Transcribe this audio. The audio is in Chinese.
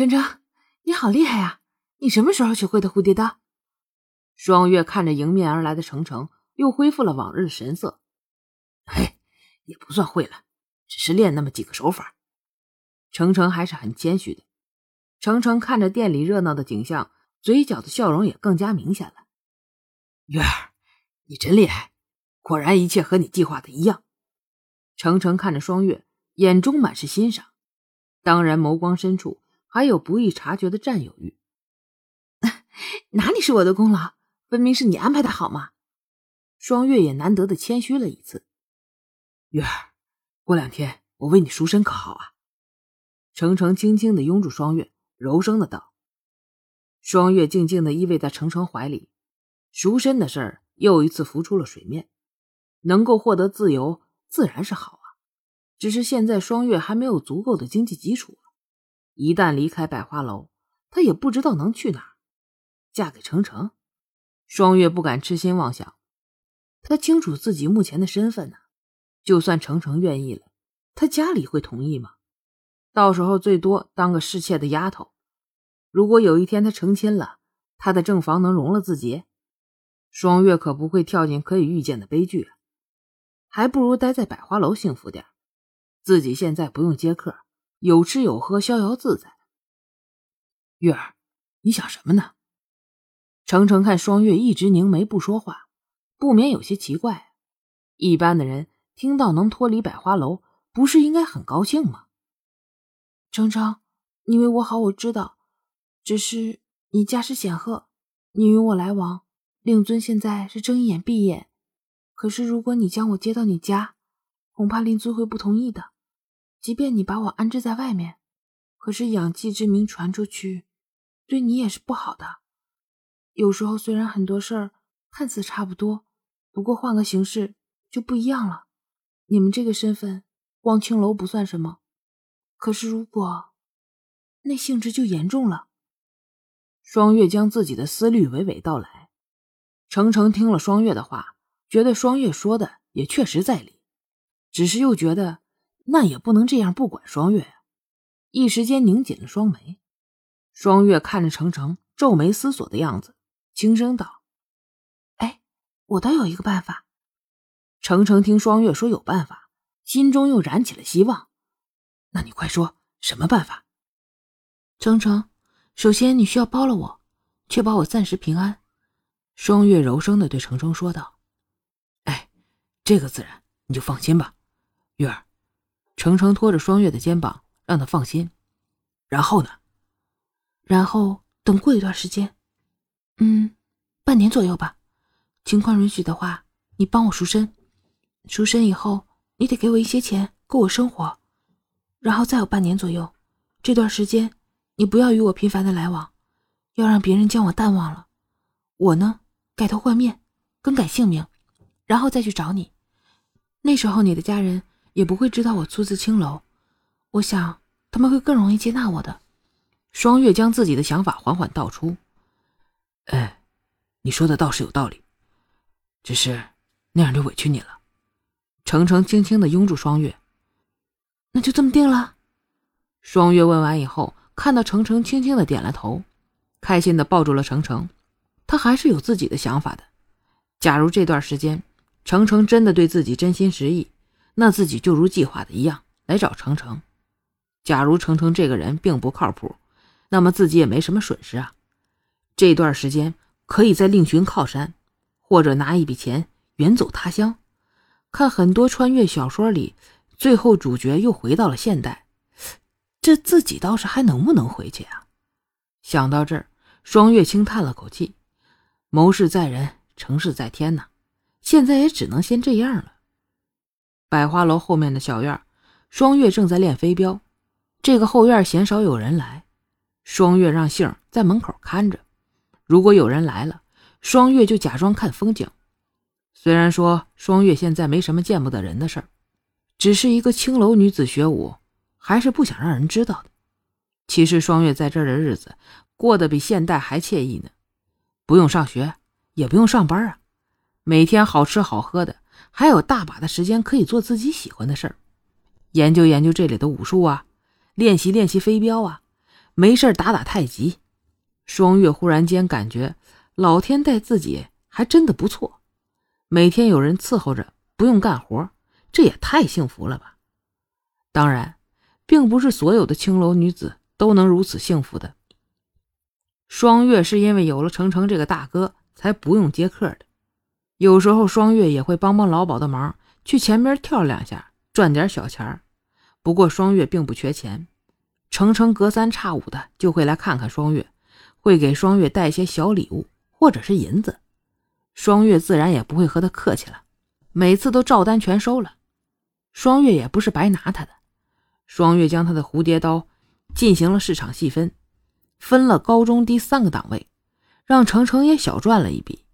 程程，你好厉害呀！你什么时候学会的蝴蝶刀？双月看着迎面而来的程程，又恢复了往日的神色。嘿，也不算会了，只是练那么几个手法。程程还是很谦虚的。程程看着店里热闹的景象，嘴角的笑容也更加明显了。月儿，你真厉害，果然一切和你计划的一样。程程看着双月，眼中满是欣赏，当然眸光深处还有不易察觉的占有欲。哪里是我的功劳？分明是你安排的好嘛！双月也难得的谦虚了一次。月儿，过两天我为你赎身，可好啊？程程轻轻的拥住双月，柔声的道。双月静静的依偎在程程怀里，赎身的事儿又一次浮出了水面。能够获得自由，自然是好啊。只是现在双月还没有足够的经济基础，一旦离开百花楼，她也不知道能去哪。嫁给程程？双月不敢痴心妄想，她清楚自己目前的身份呢。就算程程愿意了，他家里会同意吗？到时候最多当个侍妾的丫头。如果有一天他成亲了，他的正房能容了自己？双月可不会跳进可以预见的悲剧啊！还不如待在百花楼幸福点。自己现在不用接客，有吃有喝，逍遥自在。月儿，你想什么呢？程程看双月一直凝眉不说话，不免有些奇怪。一般的人听到能脱离百花楼，不是应该很高兴吗？程程，你为我好，我知道。只是你家世显赫，你与我来往，令尊现在是睁一眼闭一眼。可是如果你将我接到你家，恐怕令尊会不同意的。即便你把我安置在外面，可是养妓之名传出去，对你也是不好的。有时候虽然很多事儿看似差不多，不过换个形式就不一样了。你们这个身份，光青楼不算什么，可是如果那性质就严重了。双月将自己的思虑娓娓道来。程程听了双月的话，觉得双月说的也确实在理，只是又觉得那也不能这样不管双月啊，一时间拧紧了双眉。双月看着程程皱眉思索的样子。轻声道：“哎，我倒有一个办法。”程程听双月说有办法，心中又燃起了希望。那你快说，什么办法？程程，首先你需要包了我，确保我暂时平安。”双月柔声的对程程说道。“哎，这个自然，你就放心吧，月儿。”程程拖着双月的肩膀，让他放心。然后呢？然后等过一段时间。嗯，半年左右吧，情况允许的话，你帮我赎身。赎身以后，你得给我一些钱，够我生活。然后再有半年左右，这段时间你不要与我频繁的来往，要让别人将我淡忘了。我呢，改头换面，更改姓名，然后再去找你。那时候你的家人也不会知道我出自青楼，我想他们会更容易接纳我的。双月将自己的想法缓缓道出。哎，你说的倒是有道理，只是那样就委屈你了。程程轻轻的拥住双月，那就这么定了。双月问完以后，看到程程轻轻的点了头，开心的抱住了程程。他还是有自己的想法的。假如这段时间程程真的对自己真心实意，那自己就如计划的一样来找程程。假如程程这个人并不靠谱，那么自己也没什么损失啊。这段时间可以再另寻靠山，或者拿一笔钱远走他乡。看很多穿越小说里，最后主角又回到了现代，这自己倒是还能不能回去啊？想到这儿，双月轻叹了口气。谋事在人，成事在天呐，现在也只能先这样了。百花楼后面的小院，双月正在练飞镖。这个后院鲜少有人来，双月让杏在门口看着。如果有人来了，双月就假装看风景。虽然说双月现在没什么见不得人的事儿，只是一个青楼女子学武，还是不想让人知道的。其实双月在这儿的日子过得比现代还惬意呢，不用上学，也不用上班啊，每天好吃好喝的，还有大把的时间可以做自己喜欢的事儿，研究研究这里的武术啊，练习练习飞镖啊，没事打打太极。双月忽然间感觉老天待自己还真的不错，每天有人伺候着，不用干活，这也太幸福了吧！当然，并不是所有的青楼女子都能如此幸福的。双月是因为有了程程这个大哥，才不用接客的。有时候，双月也会帮帮老鸨的忙，去前边跳两下，赚点小钱不过，双月并不缺钱，程程隔三差五的就会来看看双月。会给双月带些小礼物，或者是银子，双月自然也不会和他客气了，每次都照单全收了。双月也不是白拿他的，双月将他的蝴蝶刀进行了市场细分，分了高中低三个档位，让程程也小赚了一笔。